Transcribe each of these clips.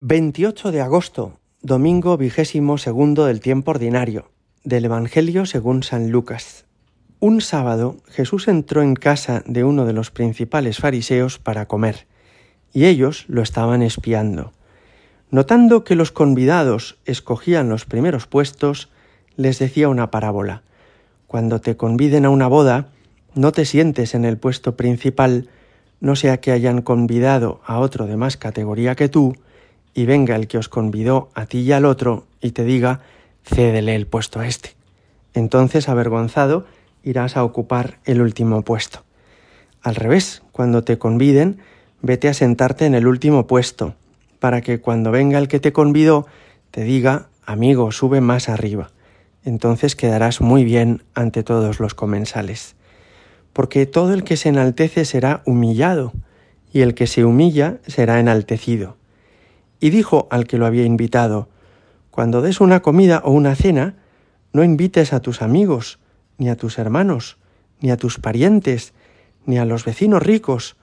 28 de agosto, domingo vigésimo segundo del tiempo ordinario, del Evangelio según San Lucas. Un sábado Jesús entró en casa de uno de los principales fariseos para comer, y ellos lo estaban espiando. Notando que los convidados escogían los primeros puestos, les decía una parábola. Cuando te conviden a una boda, no te sientes en el puesto principal, no sea que hayan convidado a otro de más categoría que tú, y venga el que os convidó a ti y al otro y te diga, cédele el puesto a este. Entonces, avergonzado, irás a ocupar el último puesto. Al revés, cuando te conviden, vete a sentarte en el último puesto, para que cuando venga el que te convidó, te diga, amigo, sube más arriba. Entonces quedarás muy bien ante todos los comensales. Porque todo el que se enaltece será humillado, y el que se humilla será enaltecido y dijo al que lo había invitado, Cuando des una comida o una cena, no invites a tus amigos, ni a tus hermanos, ni a tus parientes, ni a los vecinos ricos,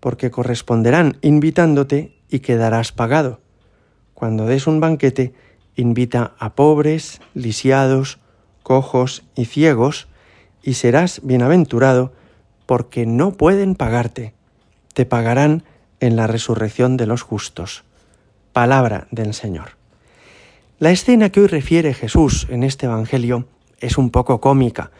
porque corresponderán invitándote y quedarás pagado. Cuando des un banquete, invita a pobres, lisiados, cojos y ciegos, y serás bienaventurado, porque no pueden pagarte. Te pagarán en la resurrección de los justos. Palabra del Señor. La escena que hoy refiere Jesús en este Evangelio es un poco cómica.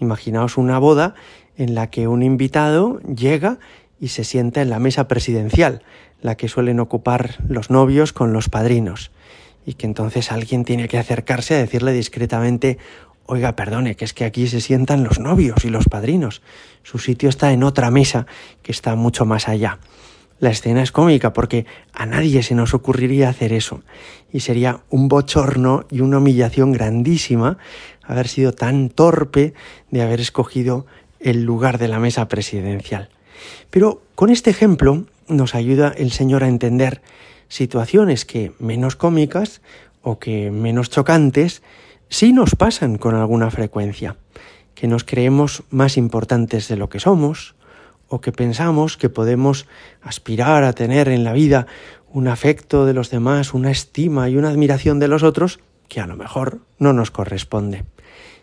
Imaginaos una boda en la que un invitado llega y se sienta en la mesa presidencial, la que suelen ocupar los novios con los padrinos, y que entonces alguien tiene que acercarse a decirle discretamente Oiga, perdone, que es que aquí se sientan los novios y los padrinos. Su sitio está en otra mesa que está mucho más allá. La escena es cómica porque a nadie se nos ocurriría hacer eso y sería un bochorno y una humillación grandísima haber sido tan torpe de haber escogido el lugar de la mesa presidencial. Pero con este ejemplo nos ayuda el Señor a entender situaciones que menos cómicas o que menos chocantes sí nos pasan con alguna frecuencia, que nos creemos más importantes de lo que somos, o que pensamos que podemos aspirar a tener en la vida un afecto de los demás, una estima y una admiración de los otros que a lo mejor no nos corresponde.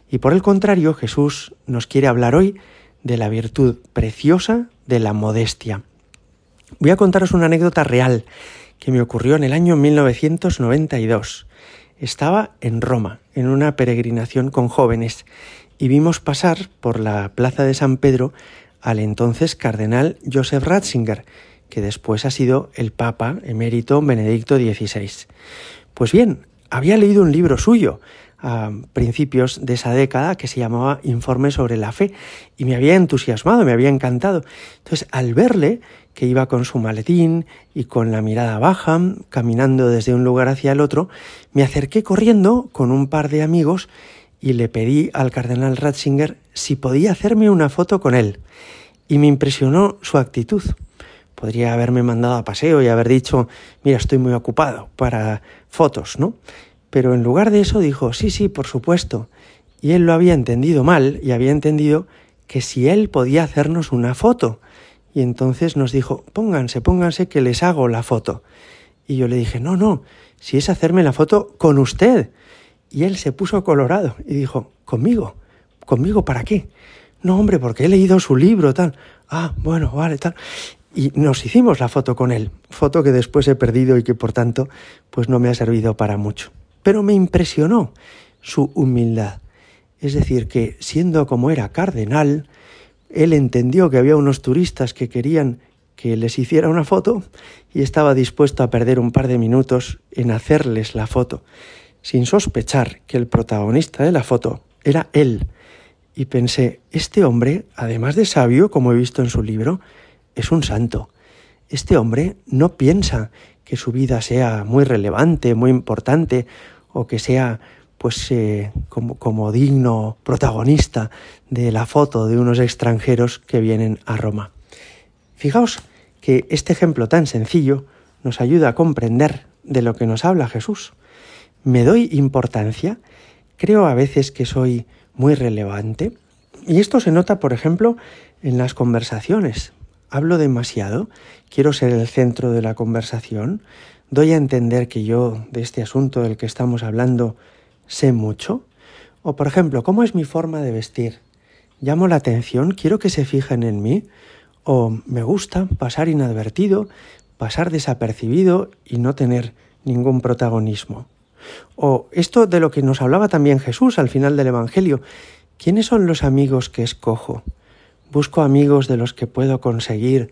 Y por el contrario, Jesús nos quiere hablar hoy de la virtud preciosa de la modestia. Voy a contaros una anécdota real que me ocurrió en el año 1992. Estaba en Roma, en una peregrinación con jóvenes, y vimos pasar por la plaza de San Pedro al entonces cardenal Joseph Ratzinger, que después ha sido el Papa emérito Benedicto XVI. Pues bien, había leído un libro suyo a principios de esa década que se llamaba Informe sobre la Fe y me había entusiasmado, me había encantado. Entonces, al verle que iba con su maletín y con la mirada baja, caminando desde un lugar hacia el otro, me acerqué corriendo con un par de amigos y le pedí al cardenal Ratzinger si podía hacerme una foto con él. Y me impresionó su actitud. Podría haberme mandado a paseo y haber dicho, mira, estoy muy ocupado para fotos, ¿no? Pero en lugar de eso dijo, sí, sí, por supuesto. Y él lo había entendido mal y había entendido que si él podía hacernos una foto. Y entonces nos dijo, pónganse, pónganse que les hago la foto. Y yo le dije, no, no, si es hacerme la foto con usted. Y él se puso colorado y dijo, ¿conmigo? ¿Conmigo para qué? No, hombre, porque he leído su libro, tal. Ah, bueno, vale, tal. Y nos hicimos la foto con él, foto que después he perdido y que por tanto pues no me ha servido para mucho. Pero me impresionó su humildad. Es decir, que siendo como era cardenal, él entendió que había unos turistas que querían que les hiciera una foto y estaba dispuesto a perder un par de minutos en hacerles la foto sin sospechar que el protagonista de la foto era él. Y pensé, este hombre, además de sabio, como he visto en su libro, es un santo. Este hombre no piensa que su vida sea muy relevante, muy importante, o que sea pues eh, como, como digno protagonista de la foto de unos extranjeros que vienen a Roma. Fijaos que este ejemplo tan sencillo nos ayuda a comprender de lo que nos habla Jesús. ¿Me doy importancia? Creo a veces que soy muy relevante. Y esto se nota, por ejemplo, en las conversaciones. Hablo demasiado, quiero ser el centro de la conversación, doy a entender que yo de este asunto del que estamos hablando sé mucho. O por ejemplo, ¿cómo es mi forma de vestir? ¿Llamo la atención? ¿Quiero que se fijen en mí? ¿O me gusta pasar inadvertido, pasar desapercibido y no tener ningún protagonismo? O esto de lo que nos hablaba también Jesús al final del Evangelio, ¿quiénes son los amigos que escojo? Busco amigos de los que puedo conseguir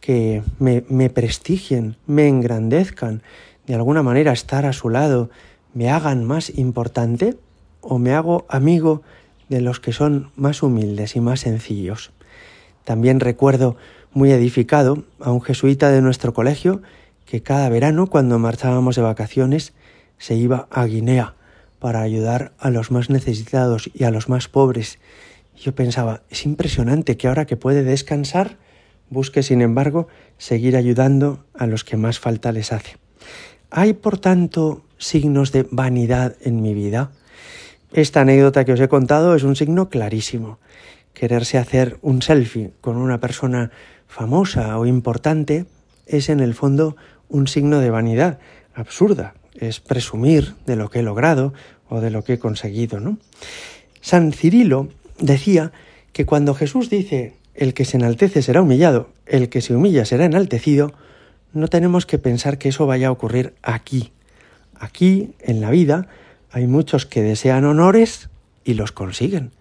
que me, me prestigien, me engrandezcan, de alguna manera estar a su lado, me hagan más importante o me hago amigo de los que son más humildes y más sencillos. También recuerdo muy edificado a un jesuita de nuestro colegio que cada verano, cuando marchábamos de vacaciones, se iba a Guinea para ayudar a los más necesitados y a los más pobres. Yo pensaba, es impresionante que ahora que puede descansar, busque, sin embargo, seguir ayudando a los que más falta les hace. ¿Hay, por tanto, signos de vanidad en mi vida? Esta anécdota que os he contado es un signo clarísimo quererse hacer un selfie con una persona famosa o importante es en el fondo un signo de vanidad absurda, es presumir de lo que he logrado o de lo que he conseguido, ¿no? San Cirilo decía que cuando Jesús dice el que se enaltece será humillado, el que se humilla será enaltecido, no tenemos que pensar que eso vaya a ocurrir aquí. Aquí, en la vida, hay muchos que desean honores y los consiguen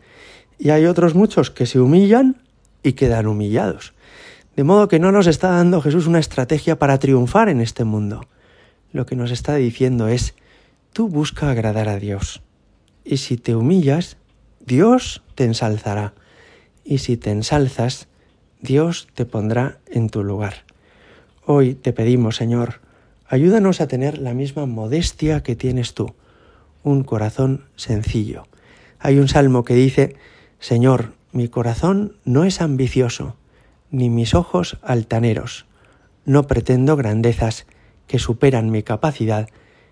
y hay otros muchos que se humillan y quedan humillados. De modo que no nos está dando Jesús una estrategia para triunfar en este mundo. Lo que nos está diciendo es, tú busca agradar a Dios. Y si te humillas, Dios te ensalzará. Y si te ensalzas, Dios te pondrá en tu lugar. Hoy te pedimos, Señor, ayúdanos a tener la misma modestia que tienes tú, un corazón sencillo. Hay un salmo que dice, Señor, mi corazón no es ambicioso, ni mis ojos altaneros. No pretendo grandezas que superan mi capacidad,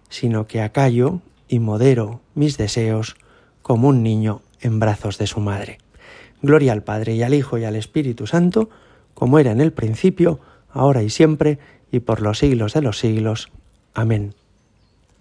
sino que acallo y modero mis deseos como un niño en brazos de su madre. Gloria al Padre y al Hijo y al Espíritu Santo, como era en el principio, ahora y siempre, y por los siglos de los siglos. Amén.